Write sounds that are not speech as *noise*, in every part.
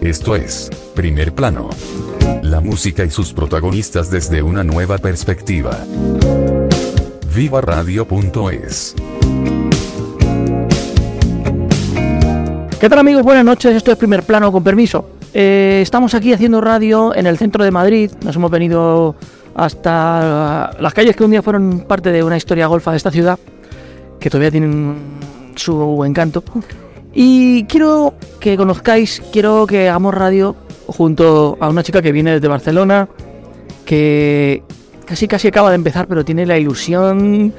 Esto es Primer Plano. La música y sus protagonistas desde una nueva perspectiva. Viva Radio.es. ¿Qué tal amigos? Buenas noches, esto es Primer Plano con permiso. Eh, estamos aquí haciendo radio en el centro de Madrid, nos hemos venido hasta las calles que un día fueron parte de una historia golfa de esta ciudad, que todavía tienen su encanto. Y quiero que conozcáis, quiero que hagamos radio junto a una chica que viene desde Barcelona, que casi casi acaba de empezar, pero tiene la ilusión,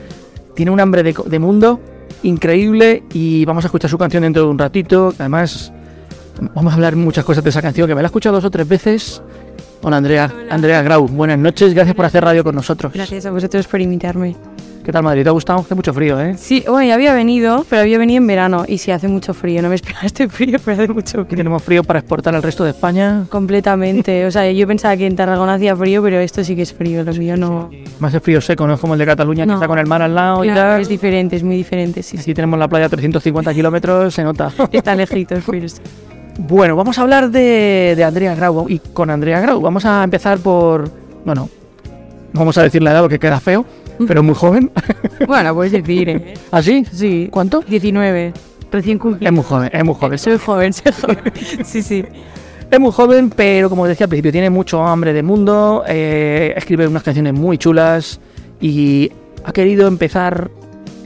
tiene un hambre de, mundo increíble y vamos a escuchar su canción dentro de un ratito. Además, vamos a hablar muchas cosas de esa canción que me la he escuchado dos o tres veces. Hola Andrea, Andrea Grau, buenas noches, gracias por hacer radio con nosotros. Gracias a vosotros por invitarme. ¿Qué tal Madrid? ¿Te ha gustado? Hace mucho frío, ¿eh? Sí, bueno, ya había venido, pero había venido en verano y sí hace mucho frío. No me esperaba *laughs* este frío, pero hace mucho frío. tenemos frío para exportar al resto de España. Completamente. O sea, yo pensaba que en Tarragona hacía frío, pero esto sí que es frío. Lo mío no. Más el frío seco, no es como el de Cataluña que No. está con el mar al lado y Claro, tal. es diferente, es muy diferente. Sí, sí. Aquí tenemos la playa a 350 kilómetros, se nota. Está lejitos, pero sí. Bueno, vamos a hablar de, de Andrea Grau y con Andrea Grau. Vamos a empezar por. Bueno, no vamos a decir la edad porque queda feo, pero muy joven. *laughs* Bueno, puedes decir, ¿eh? ¿Así? Sí. ¿Cuánto? 19. Recién cumplido. Es muy joven, es muy joven. Soy joven, soy joven. *laughs* Sí, sí. Es muy joven, pero como decía al principio, tiene mucho hambre de mundo, eh, escribe unas canciones muy chulas y ha querido empezar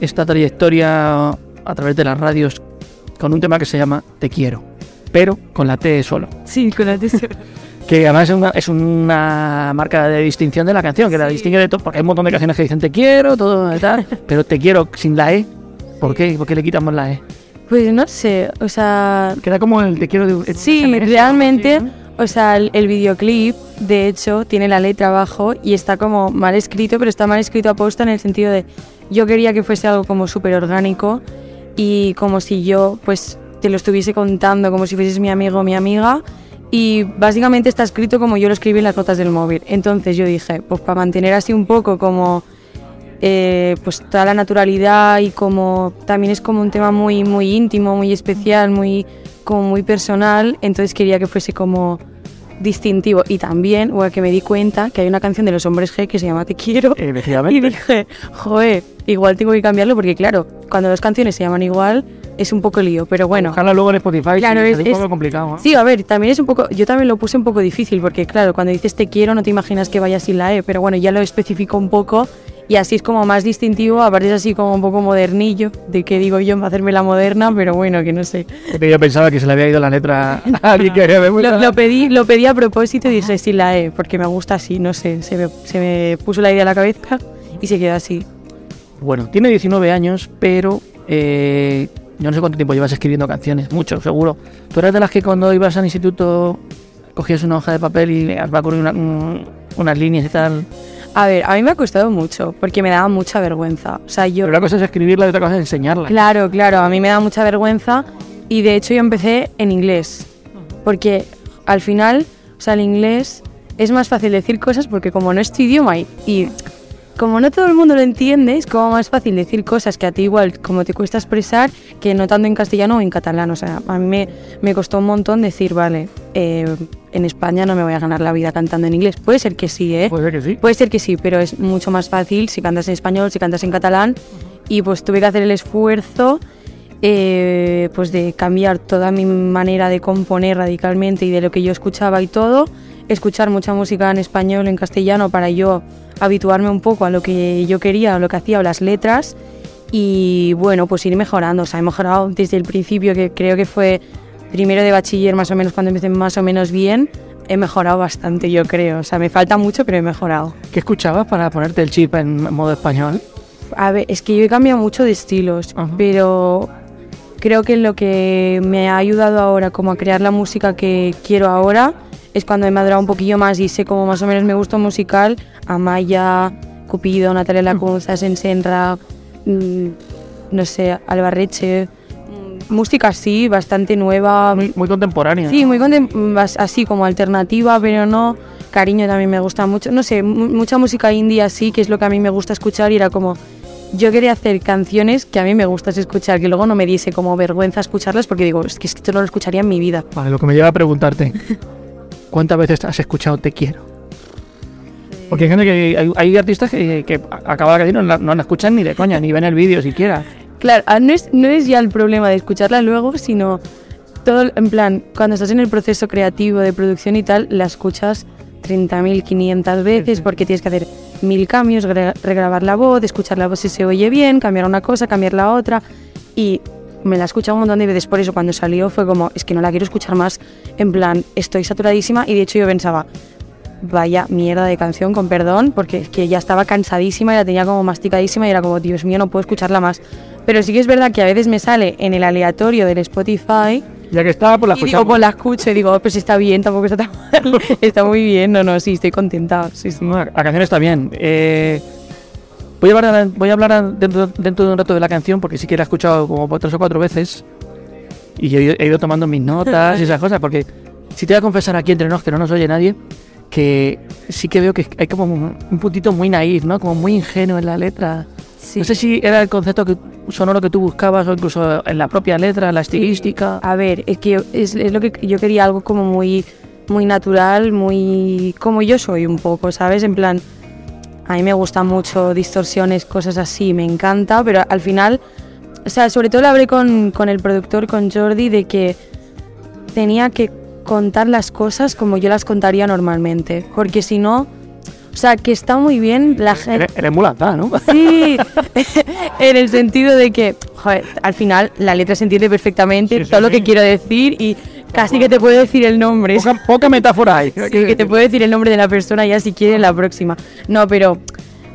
esta trayectoria a través de las radios con un tema que se llama Te quiero, pero con la T solo. Sí, con la tesora. *laughs* Que además es una, es una marca de distinción de la canción, que la distingue de todo, porque hay un montón de canciones que dicen te quiero, todo y *laughs* tal, pero te quiero sin la E. ¿Por qué? ¿Por qué le quitamos la E? Pues no sé, o sea, Queda como el te quiero de Sí, *laughs* realmente, ¿no? o sea, el, el videoclip, de hecho, tiene la letra abajo y está como mal escrito, pero está mal escrito a posta en el sentido de yo quería que fuese algo como súper orgánico y como si yo, pues, te lo estuviese contando, como si fueses mi amigo o mi amiga. Y básicamente está escrito como yo lo escribí en las notas del móvil. Entonces yo dije, pues para mantener así un poco como eh, pues toda la naturalidad y como también es como un tema muy muy íntimo, muy especial, muy como muy personal, entonces quería que fuese como distintivo y también, bueno, que me di cuenta que hay una canción de los hombres G que se llama Te quiero *laughs* y dije, joder, igual tengo que cambiarlo porque claro, cuando dos canciones se llaman igual es un poco lío, pero bueno. Ojalá luego en Spotify, Claro, sí, es- un es- poco complicado. ¿no? Sí, a ver, también es un poco, yo también lo puse un poco difícil porque claro, cuando dices te quiero no te imaginas que vaya sin la E, pero bueno, ya lo especifico un poco y así es como más distintivo, aparte es así como un poco modernillo, de que digo yo, hacerme la moderna, pero bueno, que no sé. Yo pensaba que se le había ido la letra a *laughs* alguien que muy- Lo, lo pedí, lo pedí a propósito y dije sin la E, porque me gusta así, no sé, se me, se me puso la idea a la cabeza y se quedó así. Bueno, tiene 19 años, pero eh, yo no sé cuánto tiempo llevas escribiendo canciones, mucho, seguro. ¿Tú eras de las que cuando ibas al instituto cogías una hoja de papel y le va a correr una- un- unas líneas y tal? A ver, a mí me ha costado mucho, porque me daba mucha vergüenza. O sea, yo... Pero una cosa es escribirla y otra cosa es enseñarla. Claro, claro, a mí me da mucha vergüenza y de hecho yo empecé en inglés, porque al final, o sea, el inglés es más fácil decir cosas porque como no es tu idioma y, y como no todo el mundo lo entiende, es como más fácil decir cosas que a ti igual como te cuesta expresar que no tanto en castellano o en catalán. O sea, a mí me, me costó un montón decir, vale, eh, en España no me voy a ganar la vida cantando en inglés. Puede ser que sí, ¿eh? Puede ser que sí. Puede ser que sí, pero es mucho más fácil si cantas en español, si cantas en catalán. Y pues tuve que hacer el esfuerzo eh, pues de cambiar toda mi manera de componer radicalmente y de lo que yo escuchaba y todo. Escuchar mucha música en español, en castellano, para yo habituarme un poco a lo que yo quería, a lo que hacía o las letras. Y bueno, pues ir mejorando. O sea, he mejorado desde el principio, que creo que fue primero de bachiller más o menos cuando empecé más o menos bien. He mejorado bastante, yo creo. O sea, me falta mucho, pero he mejorado. ¿Qué escuchabas para ponerte el chip en modo español? A ver, es que yo he cambiado mucho de estilos, Ajá. pero creo que lo que me ha ayudado ahora como a crear la música que quiero ahora es cuando he madurado un poquillo más y sé cómo más o menos me gusta musical, Amaya, Cupido, Natalia Lacunza, Sensenra, mm, no sé, Albarreche, mm, música así, bastante nueva. Muy, muy contemporánea. Sí, muy contem- así como alternativa, pero no. Cariño también me gusta mucho. No sé, mu- mucha música indie así, que es lo que a mí me gusta escuchar y era como. Yo quería hacer canciones que a mí me gustas escuchar, que luego no me diese como vergüenza escucharlas porque digo, es que esto no lo escucharía en mi vida. Vale, lo que me lleva a preguntarte, ¿cuántas veces has escuchado Te quiero? Porque hay gente que hay, hay artistas que, que acaba la canción y no, la- no la escuchan ni de coña, ni ven el vídeo siquiera. Claro, ah, no es, no es ya el problema de escucharla luego, sino todo, en plan, cuando estás en el proceso creativo de producción y tal, la escuchas 30.500 veces porque tienes que hacer mil cambios, regrabar la voz, escuchar la voz si se oye bien, cambiar una cosa, cambiar la otra. Y me la he escuchado un montón de veces, por eso cuando salió fue como, es que no la quiero escuchar más, en plan, estoy saturadísima y de hecho yo pensaba, vaya mierda de canción, con perdón, porque es que ya estaba cansadísima y la tenía como masticadísima y era como, Dios mío, no puedo escucharla más. Pero sí que es verdad que a veces me sale en el aleatorio del Spotify Ya que estaba, pues la digo, escuchamos. pues la escucho y digo, "Oh, pues está bien, tampoco está tan mal, *laughs* está muy bien, no, no, sí, estoy contenta. Sí, sí. No, la canción está bien. Eh, voy, a hablar, voy a hablar dentro, dentro de un rato de la canción porque sí que la he escuchado como tres o cuatro veces y he, ido- he ido tomando mis notas y esas cosas porque si te voy a confesar aquí entre nos que no nos oye nadie que sí que veo que hay como un un puntito muy naif, ¿no? Como muy ingenuo en la letra. Sí. No sé si era el concepto que, sonoro que tú buscabas o incluso en la propia letra, la estilística. A ver, es que yo- es, es lo que yo quería algo como muy, muy natural, muy como yo soy un poco, ¿sabes? En plan, a mí me gustan mucho distorsiones, cosas así, me encanta, pero al final, o sea, sobre todo lo hablé con, con el productor, con Jordi, de que tenía que contar las cosas como yo las contaría normalmente, porque si no, o sea, que está muy bien la gente... Eres, lanzada, ¿no? *laughs* Sí, *laughs* en el sentido de que, joder, al final la letra se entiende perfectamente Sí, sí, todo lo sí. que quiero decir y casi que te puedo decir el nombre. Poca, poca metáfora hay. Sí, que te puedo decir el nombre de la persona ya si quieres la próxima. No, pero,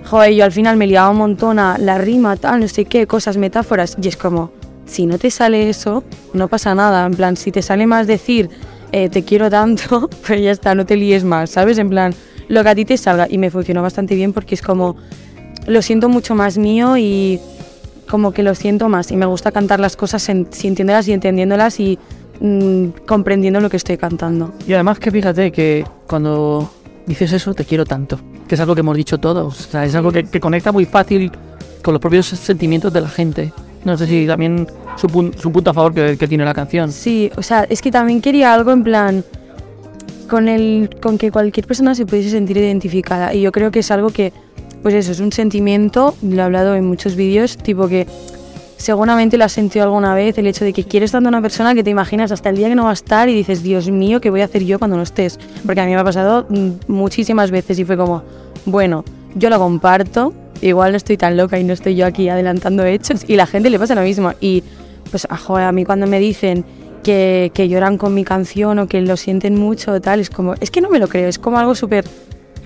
joder, yo al final me liaba un montón a la rima, tal, no sé qué, cosas, metáforas. Y es como, si no te sale eso, no pasa nada. En plan, si te sale más decir, eh, te quiero tanto, *laughs* pues ya está, no te líes más, ¿sabes? En plan, lo que a ti te salga. Y me funcionó bastante bien porque es como, lo siento mucho más mío y como que lo siento más. Y me gusta cantar las cosas sintiéndolas y entendiéndolas y mm, comprendiendo lo que estoy cantando. Y además que fíjate que cuando dices eso, te quiero tanto, que es algo que hemos dicho todos, o sea, es algo que, que conecta muy fácil con los propios sentimientos de la gente. No sé si también su, pun- su punto a favor que, que tiene la canción. Sí, o sea, es que también quería algo en plan con el con que cualquier persona se pudiese sentir identificada y yo creo que es algo que pues eso es un sentimiento, lo he hablado en muchos vídeos, tipo que seguramente lo has sentido alguna vez el hecho de que quieres tanto a una persona que te imaginas hasta el día que no va a estar y dices, "Dios mío, ¿qué voy a hacer yo cuando no estés?" Porque a mí me ha pasado mm, muchísimas veces y fue como, bueno, yo lo comparto, igual no estoy tan loca y no estoy yo aquí adelantando hechos y la gente le pasa lo mismo y pues a, joder, a mí cuando me dicen que, que lloran con mi canción o que lo sienten mucho o tal, es como, es que no me lo creo, es como algo súper...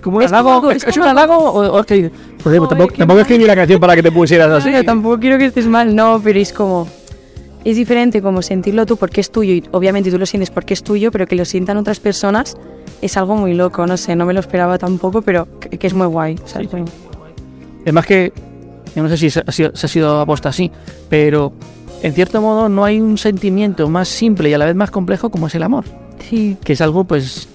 ¿Como un Es halago? ¿Es, es es un halago o, o es que Joder, tampoco, tampoco no. escribí la canción para que te pusieras así. Claro, tampoco quiero que estés mal, no, pero es como... Es diferente como sentirlo tú porque es tuyo y obviamente tú lo sientes porque es tuyo, pero que lo sientan otras personas es algo muy loco, no sé, no me lo esperaba tampoco, pero que, que es muy guay. o sea, Sí, Además que, yo no sé si se ha sido, se ha sido aposta así, pero en cierto modo no hay un sentimiento más simple y a la vez más complejo como es el amor. Sí, que es algo pues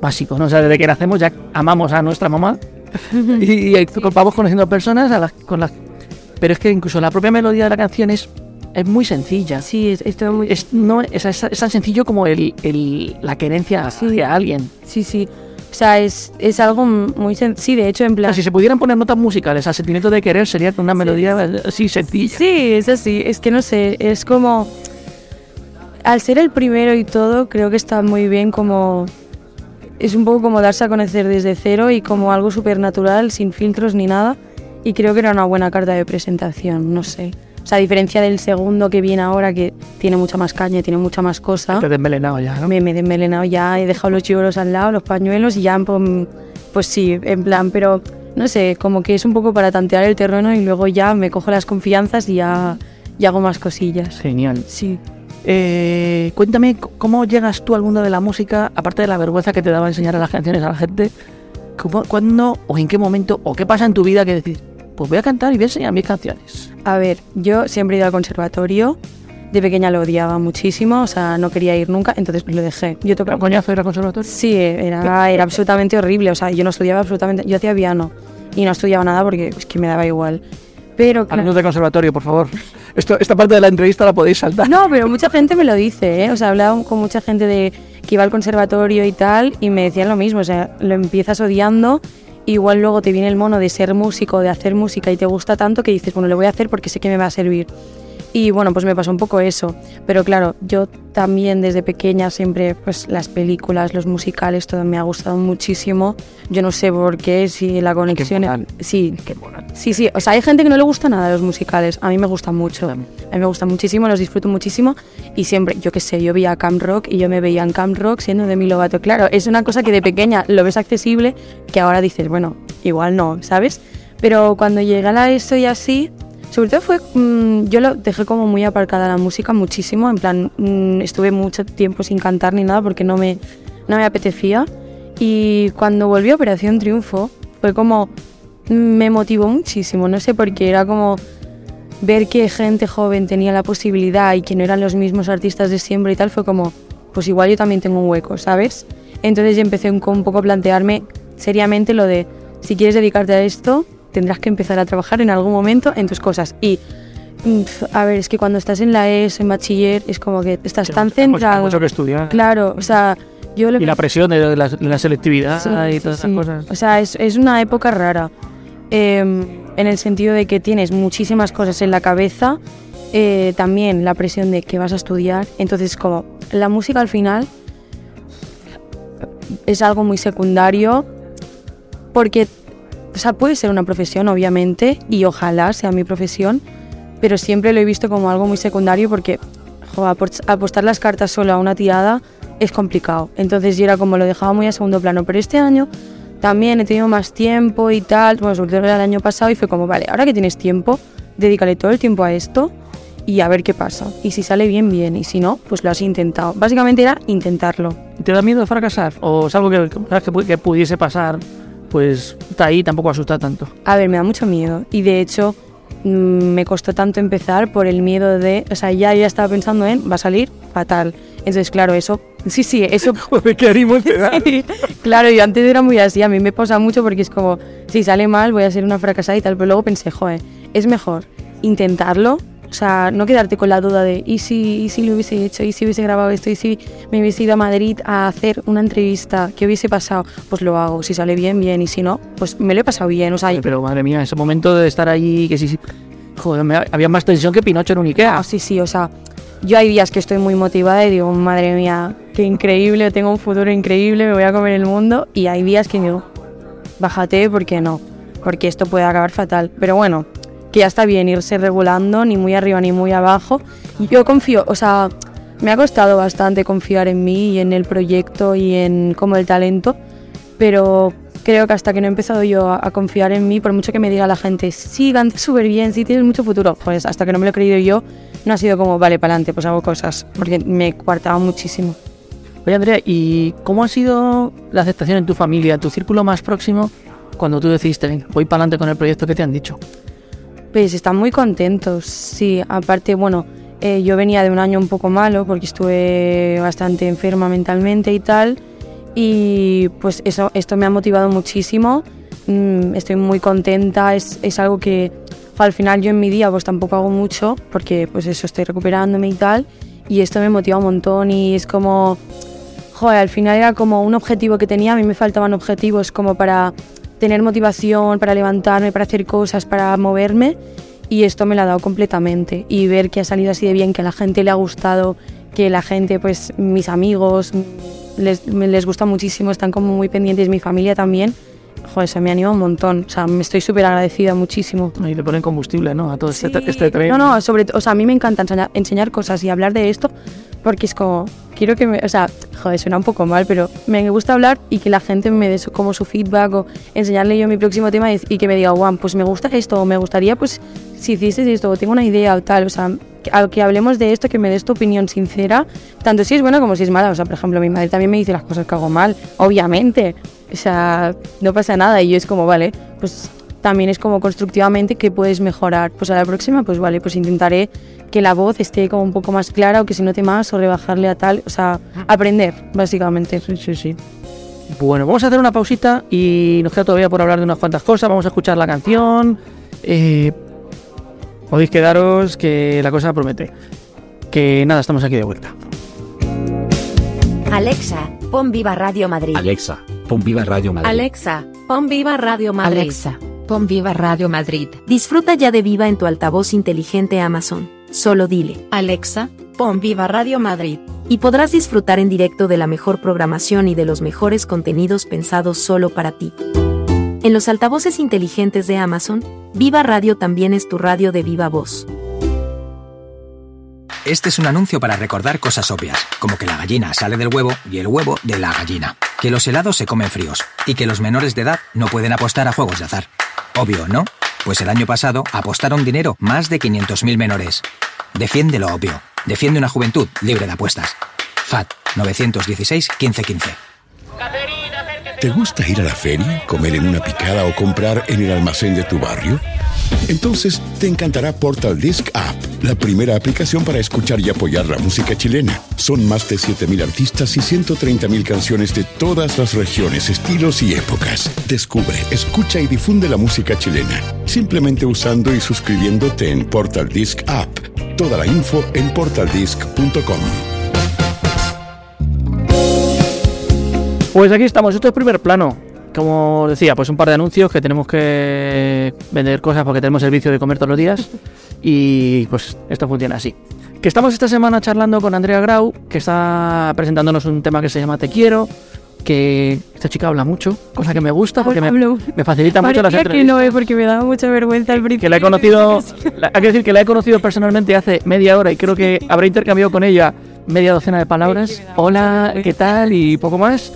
básico, ¿no? O sea, desde que nacemos ya amamos a nuestra mamá *laughs* y, y vamos conociendo personas a las, con las... Pero es que incluso la propia melodía de la canción es, es muy sencilla. sí, es, es todo muy... Es, no, es, es- es tan sencillo como el, el- la querencia Sí. hacia alguien. Sí, sí. O sea, es, es algo muy... sen- Sí, de hecho, en O plan... sea, si se pudieran poner notas musicales al sentimiento de querer sería una melodía así sencilla. Sí, es así. Es que no sé, es como... Al ser el primero y todo, creo que está muy bien como... Es un poco como darse a conocer desde cero y como algo súper natural, sin filtros ni nada. Y creo que era una buena carta de presentación, no sé. O sea, a diferencia del segundo que viene ahora, que tiene mucha más caña, tiene mucha más cosa. Te he desmelenado ya, ¿no? Me, me he desmelenado ya, he dejado los chivoros al lado, los pañuelos y ya, pues, pues sí, en plan, pero no sé, como que es un poco para tantear el terreno y luego ya me cojo las confianzas y ya, y hago más cosillas. Genial. Sí. Eh, cuéntame cómo llegas tú al mundo de la música, aparte de la vergüenza que te daba enseñar las canciones a la gente. ¿Cómo, ¿Cuándo o en qué momento o qué pasa en tu vida que decís, pues voy a cantar y voy a enseñar mis canciones? A ver, yo siempre he ido al conservatorio. De pequeña lo odiaba muchísimo, o sea, no quería ir nunca, entonces lo dejé. Yo ¿Era tocaba un coñazo era conservatorio? Sí, era, era absolutamente horrible. O sea, yo no estudiaba absolutamente. Yo hacía piano y no estudiaba nada porque es que me daba igual. Pero claro- Alumnos de conservatorio, por favor. Esto, esta parte de la entrevista la podéis saltar. No, pero mucha gente me lo dice, ¿eh? O sea, he hablado con mucha gente de que iba al conservatorio y tal y me decían lo mismo. O sea, lo empiezas odiando. Igual luego te viene el mono de ser músico, de hacer música y te gusta tanto que dices, bueno, lo voy a hacer porque sé que me va a servir. Y bueno, pues me pasó un poco eso. Pero claro, yo también desde pequeña siempre, pues las películas, los musicales, todo me ha gustado muchísimo. Yo no sé por qué, si la conexión... molan. Sí, Qué mola. Sí, sí, o sea, hay gente que no le gusta nada los musicales. A mí me gustan mucho. A mí me gustan muchísimo, los disfruto muchísimo. Y siempre, yo qué sé, yo veía Camp Rock y yo me veía en Camp Rock siendo de mi Lovato. Claro, es una cosa que de pequeña lo ves accesible, que ahora dices, bueno, igual no, ¿sabes? Pero cuando llegué a la ESO y así, sobre todo fue, mm, yo lo dejé como muy aparcada la música muchísimo, en plan, mm, estuve mucho tiempo sin cantar ni nada porque no me, no me apetecía. Y cuando volvió a Operación Triunfo, fue como, mm, me motivó muchísimo, no sé por qué, era como ver que gente joven tenía la posibilidad y que no eran los mismos artistas de siempre y tal, fue como, pues igual yo también tengo un hueco, ¿sabes? Entonces yo empecé un, un poco a plantearme seriamente lo de, si quieres dedicarte a esto, tendrás que empezar a trabajar en algún momento en tus cosas. Y, a ver, es que cuando estás en la ES, en bachiller, es como que estás tan centrado. mucho que estudiar. Claro, o sea, yo lo Y la presión de la, de la selectividad Sí, y todas sí. esas cosas. O sea, es, es una época rara. eh, en el sentido de que tienes muchísimas cosas en la cabeza. eh, también la presión de que vas a estudiar. Entonces, como la música al final es algo muy secundario. Porque, o sea, puede ser una profesión, obviamente, y ojalá sea mi profesión. Pero siempre lo he visto como algo muy secundario porque jo, apos- apostar las cartas solo a una tirada es complicado. Entonces yo era como lo dejaba muy a segundo plano. Pero este año también he tenido más tiempo y tal. Bueno, sobre todo el año pasado y fue como, vale, ahora que tienes tiempo, dedícale todo el tiempo a esto y a ver qué pasa. Y si sale bien, bien. Y si no, pues lo has intentado. Básicamente era intentarlo. ¿Te da miedo fracasar? ¿O es algo que, que, que pudiese pasar? Pues está ahí, tampoco asusta tanto. A ver, me da mucho miedo. Y de hecho, mm, me costó tanto empezar por el miedo de. O sea, ya, ya estaba pensando en. Va a salir fatal. Entonces, claro, eso. Sí, sí, eso. *laughs* Da. *laughs* Sí, claro, yo antes era muy así. A mí me pasa mucho porque es como. Si sale mal, voy a ser una fracasada y tal. Pero luego pensé, joder, es mejor intentarlo. O sea, no quedarte con la duda de, ¿y si, y si lo hubiese hecho? ¿Y si hubiese grabado esto? ¿Y si me hubiese ido a Madrid a hacer una entrevista? ¿Qué hubiese pasado? Pues lo hago. Si sale bien, bien. Y si no, pues me lo he pasado bien. O sea, Pero madre mía, ese momento de estar allí, que sí, sí. Joder, me- había más tensión que Pinocho en un Ikea. Ah, sí, sí, o sea, yo hay días que estoy muy motivada y digo, madre mía, qué increíble, tengo un futuro increíble, me voy a comer el mundo. Y hay días que digo, bájate porque no, porque esto puede acabar fatal. Pero bueno, que ya está bien irse regulando, ni muy arriba ni muy abajo. Yo confío, o sea, me ha costado bastante confiar en mí y en el proyecto y en como el talento, pero creo que hasta que no he empezado yo a, confiar en mí, por mucho que me diga la gente, sí, cantas súper bien, sí, tienes mucho futuro, pues hasta que no me lo he creído yo, no ha sido como, vale, para adelante, pues hago cosas, porque me coartaba muchísimo. Oye, Andrea, ¿y cómo ha sido la aceptación en tu familia, tu círculo más próximo, cuando tú decidiste, voy para adelante con el proyecto que te han dicho? Pues están muy contentos, sí. Aparte, bueno, eh, yo venía de un año un poco malo porque estuve bastante enferma mentalmente y tal. Y pues eso, esto me ha motivado muchísimo. Mm, estoy muy contenta. Es, es algo que al final yo en mi día pues tampoco hago mucho porque pues eso estoy recuperándome y tal. Y esto me motiva un montón y es como, joder, al final era como un objetivo que tenía. A mí me faltaban objetivos como para tener motivación, para levantarme, para hacer cosas, para moverme. Y esto me lo ha dado completamente. Y ver que ha salido así de bien, que a la gente le ha gustado, que la gente, pues mis amigos, les, les gusta muchísimo, están como muy pendientes, mi familia también. Joder, se me anima un montón. O sea, me estoy súper agradecida muchísimo. Y le ponen combustible, ¿no? A todo este, este tren. No, no, sobre todo, o sea, a mí me encanta enseñar, enseñar cosas y hablar de esto porque es como, quiero que me, o sea, joder, suena un poco mal, pero me gusta hablar y que la gente me dé su- como su feedback o enseñarle yo mi próximo tema y, y que me diga, guau, pues me gusta esto, o me gustaría, pues, si hiciste esto, o tengo una idea o tal, o sea, que, que hablemos de esto, que me des tu opinión sincera, tanto si es buena como si es mala, o sea, por ejemplo, mi madre también me dice las cosas que hago mal, obviamente, o sea, no pasa nada y yo es como, vale, pues también es como constructivamente que puedes mejorar. Pues a la próxima, pues vale, pues intentaré que la voz esté como un poco más clara o que se note más o rebajarle a tal, o sea, aprender, básicamente. Sí, sí, sí. Bueno, vamos a hacer una pausita y nos queda todavía por hablar de unas cuantas cosas. Vamos a escuchar la canción. Eh, podéis quedaros que la cosa promete. Que nada, estamos aquí de vuelta. Alexa, pon Viva Radio Madrid. Alexa, pon Viva Radio Madrid. Alexa, pon Viva Radio Madrid. Alexa, pon Viva Radio Madrid. disfruta ya de Viva en tu altavoz inteligente Amazon. Solo dile. Alexa, pon Viva Radio Madrid. Y podrás disfrutar en directo de la mejor programación y de los mejores contenidos pensados solo para ti. En los altavoces inteligentes de Amazon, Viva Radio también es tu radio de viva voz. Este es un anuncio para recordar cosas obvias, como que la gallina sale del huevo y el huevo de la gallina, que los helados se comen fríos y que los menores de edad no pueden apostar a juegos de azar. Obvio, ¿no? Pues el año pasado apostaron dinero más de 500.000 menores. Defiende lo obvio. Defiende una juventud libre de apuestas. FAT 916 1515. ¿Te gusta ir a la feria, comer en una picada o comprar en el almacén de tu barrio? Entonces te encantará Portal Disc App, la primera aplicación para escuchar y apoyar la música chilena. Son más de 7.000 artistas y 130.000 canciones de todas las regiones, estilos y épocas. Descubre, escucha y difunde la música chilena, simplemente usando y suscribiéndote en Portal Disc App. Toda la info en portaldisc.com. Pues aquí estamos, esto es primer plano. Como decía, pues un par de anuncios que tenemos que vender cosas porque tenemos el vicio de comer todos los días. *laughs* Y pues esto funciona así. Que estamos esta semana charlando con Andrea Grau, que está presentándonos un tema que se llama Te quiero. Que esta chica habla mucho, cosa que me gusta porque me, facilita mucho las Parecía que entrevistas. no, eh, porque me daba mucha vergüenza al principio. que la he conocido, *laughs* la- hay que decir que la he conocido personalmente hace media hora y creo que habré intercambiado con ella media docena de palabras. Hola, ¿qué tal? Y poco más.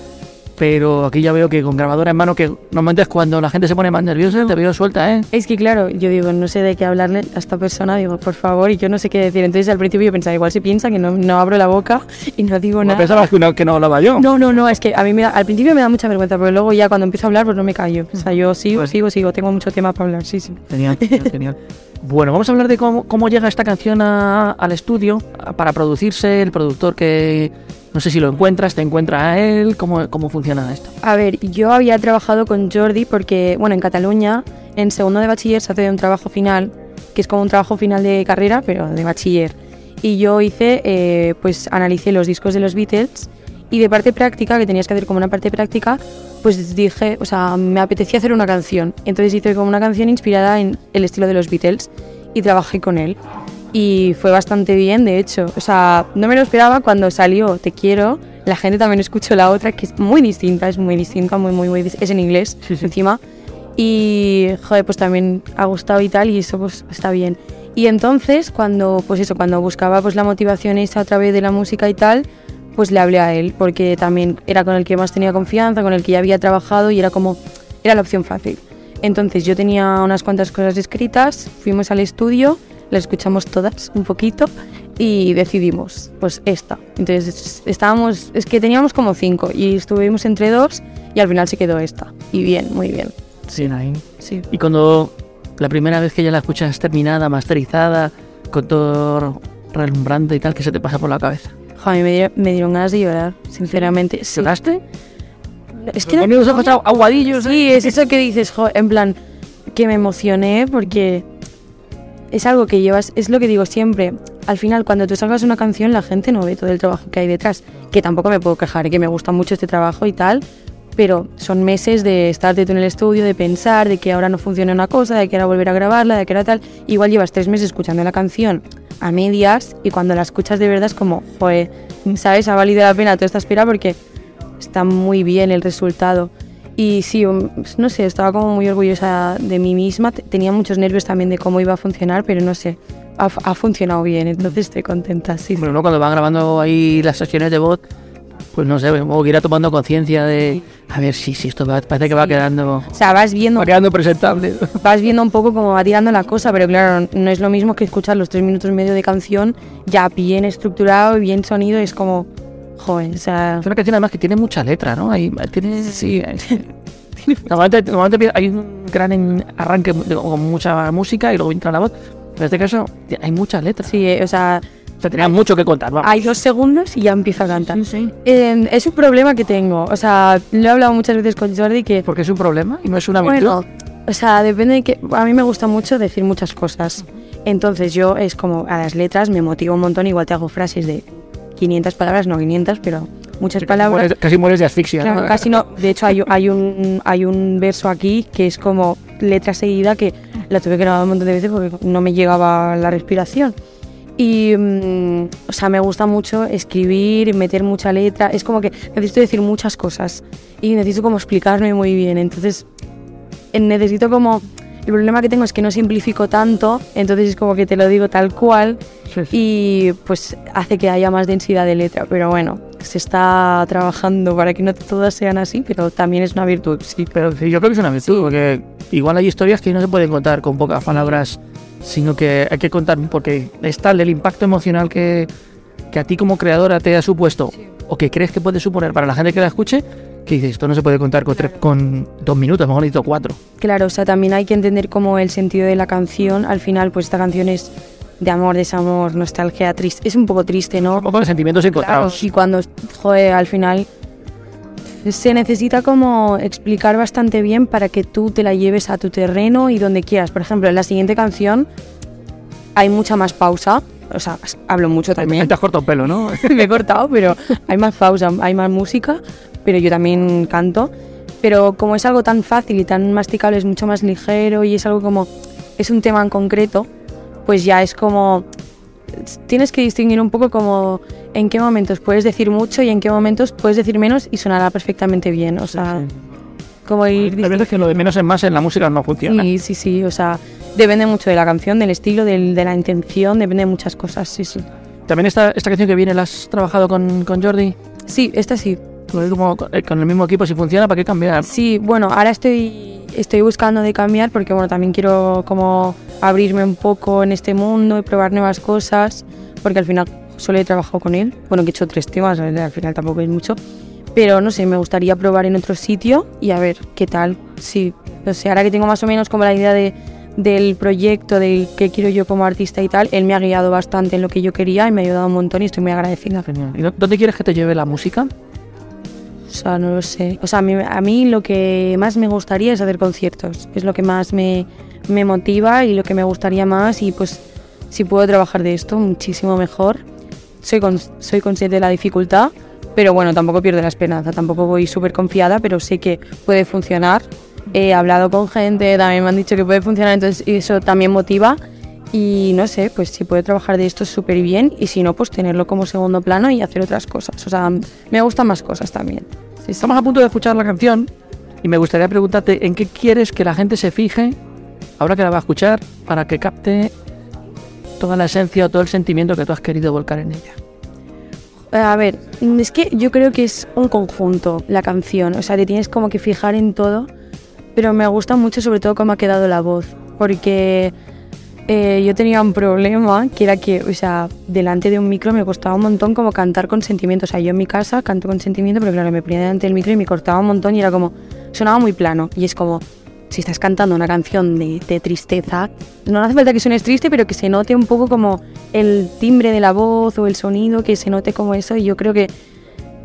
Pero aquí ya veo que con grabadora en mano, que normalmente es cuando la gente se pone más nerviosa, te veo suelta, ¿eh? Es que claro, yo digo, no sé de qué hablarle a esta persona, digo, por favor, y yo no sé qué decir. Entonces al principio yo pensaba, igual se piensa que no, no abro la boca *laughs* y no digo nada. Pensabas que no, que no hablaba yo. No, no, no, es que a mí me da- al principio me da mucha vergüenza, pero luego ya cuando empiezo a hablar, pues no me callo. O sea, yo sigo, Pues- sigo, sigo, tengo mucho tema para hablar, sí, sí. Genial, *laughs* genial. Bueno, vamos a hablar de cómo, cómo llega esta canción a- al estudio para producirse, el productor que no sé si lo encuentras, te encuentra a él, cómo, cómo funciona esto. A ver, yo había trabajado con Jordi porque, bueno, en Cataluña, en segundo de bachiller se hace un trabajo final, que es como un trabajo final de carrera, pero de bachiller. Y yo hice, eh, pues analicé los discos de los Beatles y de parte práctica, que tenías que hacer como una parte práctica, pues dije, o sea, me apetecía hacer una canción. Entonces hice como una canción inspirada en el estilo de los Beatles y trabajé con él. Y fue bastante bien, de hecho. O sea, no me lo esperaba cuando salió Te quiero. La gente también escuchó la otra, que es muy distinta, es muy distinta, muy, muy, muy. Es en inglés, encima. Y, joder, pues también ha gustado y tal, y eso pues está bien. Y entonces, cuando, pues eso, cuando buscaba pues la motivación esa a través de la música y tal, pues le hablé a él, porque también era con el que más tenía confianza, con el que ya había trabajado y era como, era la opción fácil. Entonces yo tenía unas cuantas cosas escritas, fuimos al estudio, las escuchamos todas un poquito y decidimos, pues esta. Entonces estábamos, es que teníamos como cinco y estuvimos entre dos y al final se quedó esta. Y bien, muy bien. Sí, ahí. Sí. Y cuando la primera vez que ya la escuchas terminada, masterizada, con todo relumbrante y tal, que se te pasa por la cabeza? Jo, a mí me dieron, me dieron ganas de llorar, sinceramente. Sí. ¿Lloraste? Es que los ojos aguadillos. ¿eh? Sí, es eso que dices, jo, en plan, que me emocioné porque es algo que llevas, es lo que digo siempre. Al final, cuando tú sacas una canción, la gente no ve todo el trabajo que hay detrás. Que tampoco me puedo quejar, que me gusta mucho este trabajo y tal, pero son meses de estarte tú en el estudio, de pensar, de que ahora no funciona una cosa, de que ahora volver a grabarla, de que ahora tal. Igual llevas tres meses escuchando la canción a medias y cuando la escuchas de verdad es como, joder, ¿sabes? Ha valido la pena toda esta espera porque está muy bien el resultado. Y sí, um, no sé, estaba como muy orgullosa de mí misma. Tenía muchos nervios también de cómo iba a funcionar, pero no sé, ha, ha funcionado bien, entonces estoy contenta, sí. Bueno, ¿no? cuando van grabando ahí las sesiones de voz, pues no sé, como que irá tomando conciencia de, a ver, si si esto va- parece que va quedando, O sea, vas viendo, va quedando presentable. *laughs* vas viendo un poco cómo va tirando la cosa, pero claro, no es lo mismo que escuchar los tres minutos y medio de canción ya bien estructurado y bien sonido, es como, joder, o sea... Es una canción además que tiene mucha letra, ¿no? Hay, tiene, sí. *laughs* normalmente, normalmente hay un gran arranque con mucha música y luego entra la voz. Pero en este caso hay muchas letras. Sí, eh, o sea, O sea, tenía mucho que contar, vamos. hay dos segundos y ya empiezo a cantar. Sí, sí. Eh, es un problema que tengo, o sea, lo he hablado muchas veces con Jordi que Porque es un problema y no es una virtud. Bueno, o sea, depende de que. A mí me gusta mucho decir muchas cosas. Entonces, yo es como a las letras me motiva un montón. Igual te hago frases de 500 palabras, no 500, pero muchas Casi palabras. mueres- casi mueres de asfixia. Claro, ¿no? casi no. De hecho, hay, hay, un, hay un verso aquí que es como letra seguida que la tuve que grabar un montón de veces porque no me llegaba la respiración. Y, mm, o sea, me gusta mucho escribir, meter mucha letra. Es como que necesito decir muchas cosas y necesito como explicarme muy bien. Entonces, necesito como... El problema que tengo es que no simplifico tanto, entonces es como que te lo digo tal cual Sí, sí. y pues hace que haya más densidad de letra. Pero bueno, se está trabajando para que no todas sean así, pero también es una virtud. Sí. Pero sí, yo creo que es una virtud, porque igual hay historias que no se pueden contar con pocas palabras, sino que hay que contar, porque es tal el impacto emocional que, que a ti como creadora te ha supuesto, o que crees que puede suponer para la gente que la escuche, que dices, esto no se puede contar con, tres- con dos minutos, mejor necesito cuatro. Claro, o sea, también hay que entender como el sentido de la canción. Al final, pues esta canción es de amor, desamor, nostalgia, triste. Es un poco triste, ¿no? Un poco de sentimientos Claro, encontrados. y cuando, joder, al final se necesita como explicar bastante bien para que tú te la lleves a tu terreno y donde quieras. Por ejemplo, en la siguiente canción hay mucha más pausa. O sea, hablo mucho también. Te has cortado pelo, ¿no? *laughs* me he cortado, pero hay más pausa, hay más música, pero yo también canto. Pero como es algo tan fácil y tan masticable, es mucho más ligero y es algo como, es un tema en concreto, pues ya es como, tienes que distinguir un poco como en qué momentos puedes decir mucho y en qué momentos puedes decir menos y sonará perfectamente bien. O sea, como ir... La verdad es que lo de menos en más en la música no funciona. Sí, sí, sí, o sea, depende mucho de la canción, del estilo, del- de la intención, depende de muchas cosas, sí, sí. También esta, esta canción que viene la has trabajado con, con Jordi, Sí, esta sí, Con el, como- eh, con el mismo equipo, si funciona, ¿para qué cambiar? Sí, bueno, ahora estoy, estoy buscando de cambiar porque bueno, también quiero como abrirme un poco en este mundo y probar nuevas cosas, porque al final solo he trabajado con él. Bueno, que he hecho tres temas, al final tampoco es mucho. Pero no sé, me gustaría probar en otro sitio y a ver qué tal. Sí, o sea, ahora que tengo más o menos como la idea de, del proyecto, de qué quiero yo como artista y tal, él me ha guiado bastante en lo que yo quería y me ha ayudado un montón y estoy muy agradecida. Genial. ¿Y dó- dónde quieres que te lleve la música? O sea, no lo sé. O sea, a mí, a mí lo que más me gustaría es hacer conciertos. Es lo que más me, me motiva y lo que me gustaría más. Y pues, si puedo trabajar de esto, muchísimo mejor. Soy, con- soy consciente de la dificultad, pero bueno, tampoco pierdo la esperanza. Tampoco voy súper confiada, pero sé que puede funcionar. He hablado con gente, también me han dicho que puede funcionar, entonces eso también motiva. Y no sé, pues si puedo trabajar de esto súper bien y si no, pues tenerlo como segundo plano y hacer otras cosas. O sea, me gustan más cosas también. Sí. Estamos a punto de escuchar la canción y me gustaría preguntarte en qué quieres que la gente se fije ahora que la va a escuchar para que capte toda la esencia o todo el sentimiento que tú has querido volcar en ella. A ver, es que yo creo que es un conjunto la canción, o sea, te tienes como que fijar en todo, pero me gusta mucho sobre todo cómo ha quedado la voz, porque eh, yo tenía un problema que era que, o sea, delante de un micro me costaba un montón como cantar con sentimiento, o sea, yo en mi casa canto con sentimiento, pero claro, me ponía delante del micro y me cortaba un montón y era como, sonaba muy plano, y es como, si estás cantando una canción de, de tristeza, no hace falta que suenes triste, pero que se note un poco como el timbre de la voz o el sonido, que se note como eso. Y yo creo que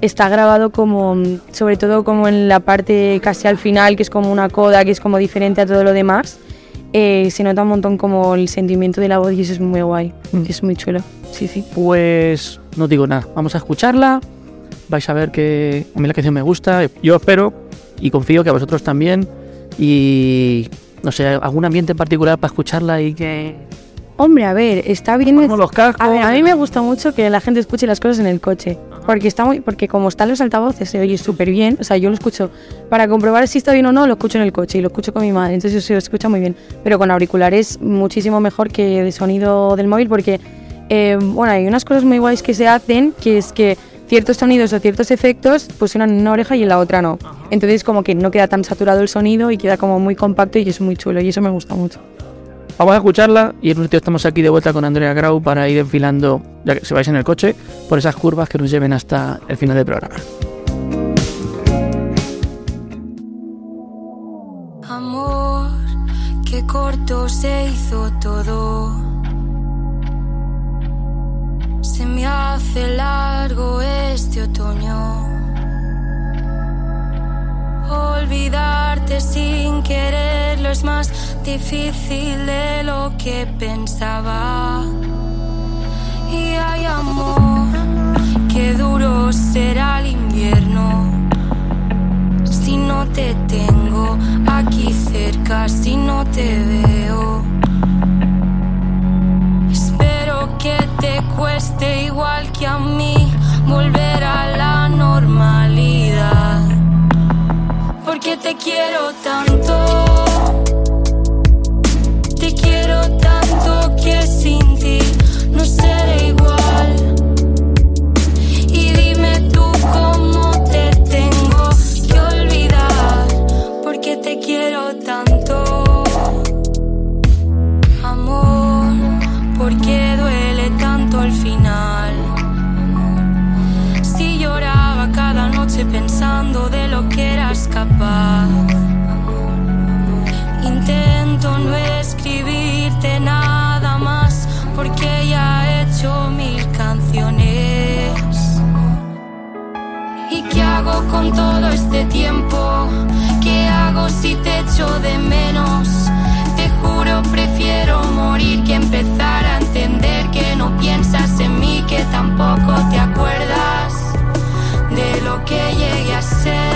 está grabado como, sobre todo como en la parte casi al final, que es como una coda, que es como diferente a todo lo demás. Eh, se nota un montón como el sentimiento de la voz y eso es muy guay, Mm. es muy chulo. Sí, sí. Pues no digo nada, vamos a escucharla, vais a ver que a mí la canción me gusta, yo espero y confío que a vosotros también y no sé, algún ambiente en particular para escucharla y que... Hombre, a ver, está bien. Ponemos los cascos. A ver, a mí me gusta mucho que la gente escuche las cosas en el coche. Porque está muy, porque como están los altavoces se oye súper bien, o sea, yo lo escucho para comprobar si está bien o no, lo escucho en el coche y lo escucho con mi madre, entonces se escucha muy bien. Pero con auriculares muchísimo mejor que de sonido del móvil porque, eh, bueno, hay unas cosas muy guays que se hacen, que es que ciertos sonidos o ciertos efectos pues suenan en una oreja y en la otra no. Entonces como que no queda tan saturado el sonido y queda como muy compacto y es muy chulo y eso me gusta mucho. Vamos a escucharla y en un sitio estamos aquí de vuelta con Andrea Grau para ir enfilando, ya que se vais en el coche, por esas curvas que nos lleven hasta el final del programa. Amor, qué corto se hizo todo. Se me hace largo este otoño. Olvidarte sin quererlo es más difícil de lo que pensaba. Y hay amor, qué duro será el invierno. Si no te tengo aquí cerca, si no te veo. Espero que te cueste igual que a mí volver Porque te quiero tanto. Este tiempo? ¿Qué hago si te echo de menos? Te juro, prefiero morir que empezar a entender que no piensas en mí, que tampoco te acuerdas de lo que llegué a ser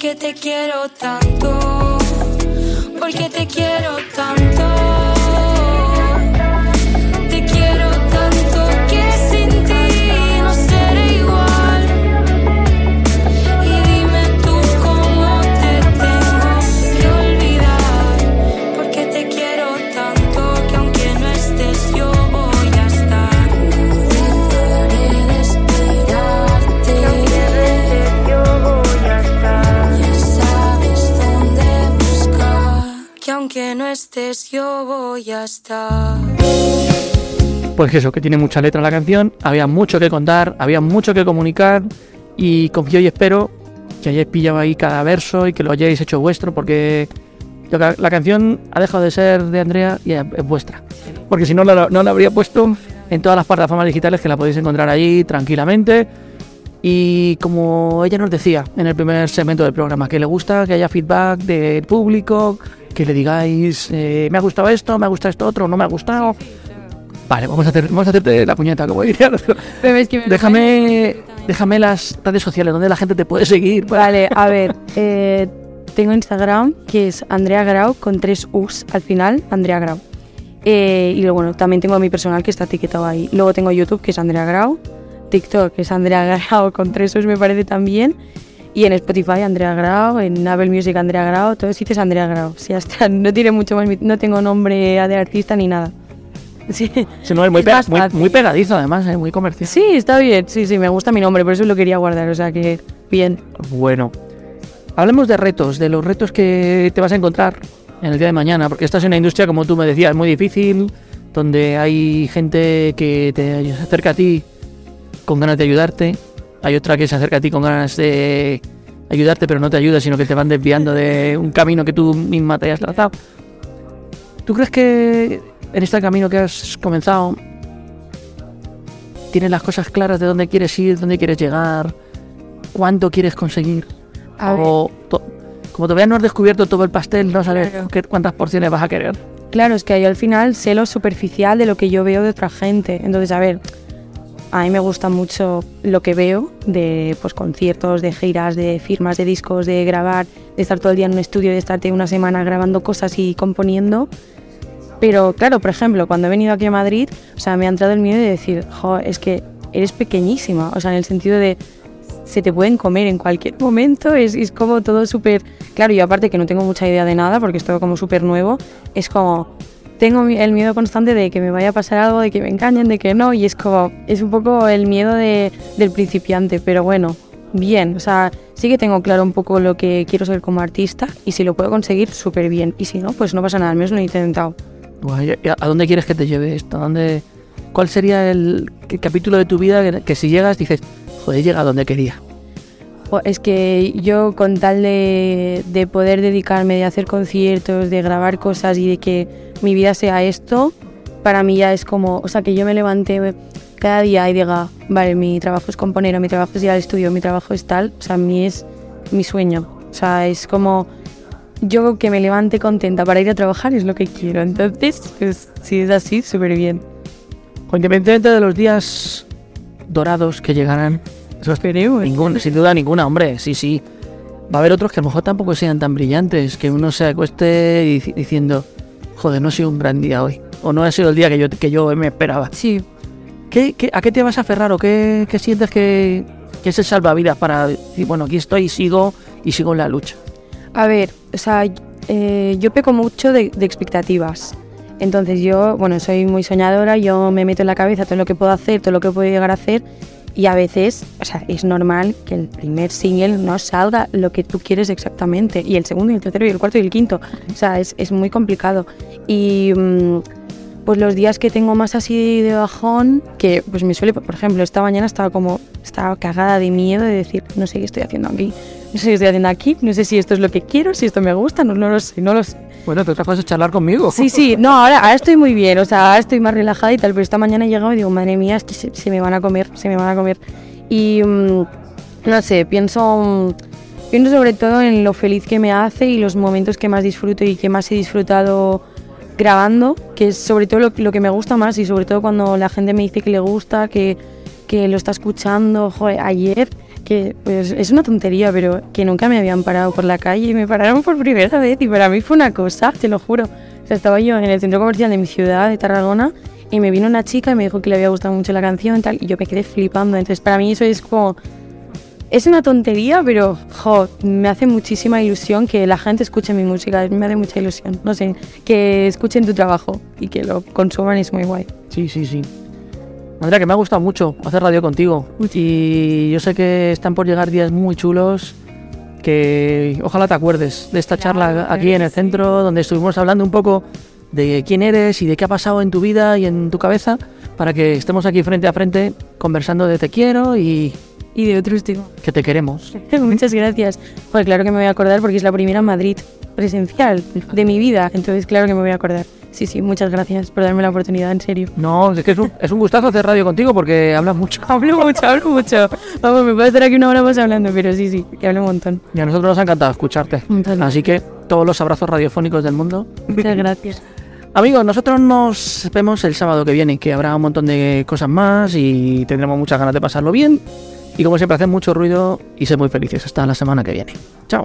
Porque te quiero tanto. Porque te quiero tanto. No yo voy a estar. Pues eso, que tiene mucha letra la canción, había mucho que contar, había mucho que comunicar y confío y espero que hayáis pillado ahí cada verso y que lo hayáis hecho vuestro porque la canción ha dejado de ser de Andrea y es es vuestra. Porque si no, la- no la habría puesto en todas las plataformas digitales que la podéis encontrar allí tranquilamente. Y como ella nos decía en el primer segmento del programa, que le gusta que haya feedback del público, que le digáis, eh, me ha gustado esto, me ha gustado esto otro, no me ha gustado. Vale, vamos a, hacer, vamos a hacerte la puñeta, como diría. Es que Déjame, déjame las redes sociales donde la gente te puede seguir. Vale, a *laughs* ver, eh, tengo Instagram que es Andrea Grau con tres U's al final, Andrea Grau. Eh, y luego, bueno, también tengo mi personal que está etiquetado ahí. Luego tengo YouTube que es Andrea Grau, TikTok que es Andrea Grau con tres U's me parece también. Y en Spotify Andrea Grau, en Apple Music Andrea Grau, todos sitios Andrea Grau. Sí, hasta *laughs* no tiene mucho más, no tengo nombre de artista ni nada. *laughs* Sí, Si no, es muy, Es muy pegadizo además, eh, muy comercial. sí, está bien, sí, sí, me gusta mi nombre, por eso lo quería guardar, o sea que bien. Bueno, hablemos de retos, de los retos que te vas a encontrar en el día de mañana, porque estás en una industria, como tú me decías, muy difícil, donde hay gente que te se acerca a ti con ganas de ayudarte, hay otra que se acerca a ti con ganas de ayudarte, pero no te ayuda, sino que te van desviando de un camino que tú misma te hayas trazado. ¿Tú crees que en este camino que has comenzado tienes las cosas claras de dónde quieres ir, dónde quieres llegar, cuánto quieres conseguir? A o to- como todavía no has descubierto todo el pastel, no sabes Claro. qué- cuántas porciones vas a querer. claro, es que yo al final sé lo superficial de lo que yo veo de otra gente. Entonces, a ver, a mí me gusta mucho lo que veo de pues, conciertos, de giras, de firmas de discos, de grabar, de estar todo el día en un estudio, de estarte una semana grabando cosas y componiendo. Pero claro, por ejemplo, cuando he venido aquí a Madrid, o sea, me ha entrado el miedo de decir, jo, es que eres pequeñísima, o sea, en el sentido de se te pueden comer en cualquier *laughs* momento, es, es como todo súper... Claro, yo aparte que no tengo mucha idea de nada, porque es todo como súper nuevo, es como... Tengo el miedo constante de que me vaya a pasar algo, de que me engañen, de que no, y es como... Es un poco el miedo de, del principiante, pero bueno, bien, o sea, sí que tengo claro un poco lo que quiero ser como artista, y si lo puedo conseguir, súper bien, y si no, pues no pasa nada, al menos lo he intentado. Guay, ¿y ¿A a dónde quieres que te lleve esto? ¿A dónde, ¿Cuál sería el, capítulo de tu vida que, que si llegas dices, joder, he llegado donde quería? Es que yo con tal de, de poder dedicarme, de hacer conciertos, de grabar cosas y de que mi vida sea esto, para mí ya es como, o sea, que yo me levante cada día y diga, vale, mi trabajo es componer, o mi trabajo es ir al estudio, mi trabajo es tal, o sea, a mí es mi sueño. O sea, es como yo que me levante contenta para ir a trabajar es lo que quiero. Entonces, pues si es así, súper bien. Independientemente de los días dorados que llegarán, eso Esperemos. ningún- sin duda ninguna, hombre, sí, sí. Va a haber otros que a lo mejor tampoco sean tan brillantes, que uno se acueste dici- diciendo, joder, no ha sido un gran día hoy, o no ha sido el día que yo, que yo me esperaba. Sí, ¿Qué, qué- a qué te vas a aferrar o qué, qué sientes que, que es el salvavidas para decir, bueno, aquí estoy y sigo y sigo en la lucha? A ver, o sea, eh, yo peco mucho de, de expectativas. Entonces yo, bueno, soy muy soñadora, yo me meto en la cabeza todo lo que puedo hacer, todo lo que puedo llegar a hacer y a veces, o sea, es normal que el primer single no salga lo que tú quieres exactamente y el segundo y el tercero y el cuarto y el quinto. O sea, es, es muy complicado. Y mm, pues los días que tengo más así de bajón, que pues me suele, por ejemplo, esta mañana estaba como, estaba cagada de miedo de decir, no sé qué estoy haciendo aquí, no sé qué estoy haciendo aquí, no sé si esto es lo que quiero, si esto me gusta, no, no lo sé, no lo sé. Bueno, otra cosa es charlar conmigo. Sí, sí, no, ahora, ahora estoy muy bien, o sea, ahora estoy más relajada y tal, pero esta mañana he llegado y digo, madre mía, es que se, se me van a comer, se me van a comer. Y mm, no sé, pienso, mm, pienso sobre todo en lo feliz que me hace y los momentos que más disfruto y que más he disfrutado grabando, que es sobre todo lo, lo que me gusta más y sobre todo cuando la gente me dice que le gusta, que, que lo está escuchando. Joder, ayer, que pues, es una tontería, pero que nunca me habían parado por la calle y me pararon por primera vez y para mí fue una cosa, te lo juro. O sea, estaba yo en el centro comercial de mi ciudad, de Tarragona, y me vino una chica y me dijo que le había gustado mucho la canción y tal, y yo me quedé flipando. Entonces, para mí eso es como... Es una tontería, pero jo, me hace muchísima ilusión que la gente escuche mi música, me hace mucha ilusión, no sé, que escuchen tu trabajo y que lo consuman es muy guay. Sí, sí, sí. Andrea, que me ha gustado mucho hacer radio contigo. Y yo sé que están por llegar días muy chulos. Que ojalá te acuerdes de esta charla aquí en el centro, donde estuvimos hablando un poco de quién eres y de qué ha pasado en tu vida y en tu cabeza, para que estemos aquí frente a frente conversando de te quiero y Y de otro estilo. que te queremos. *laughs* Muchas gracias. Pues claro que me voy a acordar porque es la primera Madrid presencial de mi vida, entonces claro que me voy a acordar. Sí, sí, muchas gracias por darme la oportunidad, en serio. No, es que es un, es un gustazo hacer radio contigo porque hablas mucho. *laughs* Hablo mucho, hablo mucho. Vamos, me puedo estar aquí una hora más hablando, pero sí, sí, que hablo un montón. Y a nosotros nos ha encantado escucharte. Muchas Así que todos los abrazos radiofónicos del mundo. Muchas gracias. *laughs* Amigos, nosotros nos vemos el sábado que viene, que habrá un montón de cosas más y tendremos muchas ganas de pasarlo bien. Y como siempre, hacen mucho ruido y ser muy felices. Hasta la semana que viene. Chao.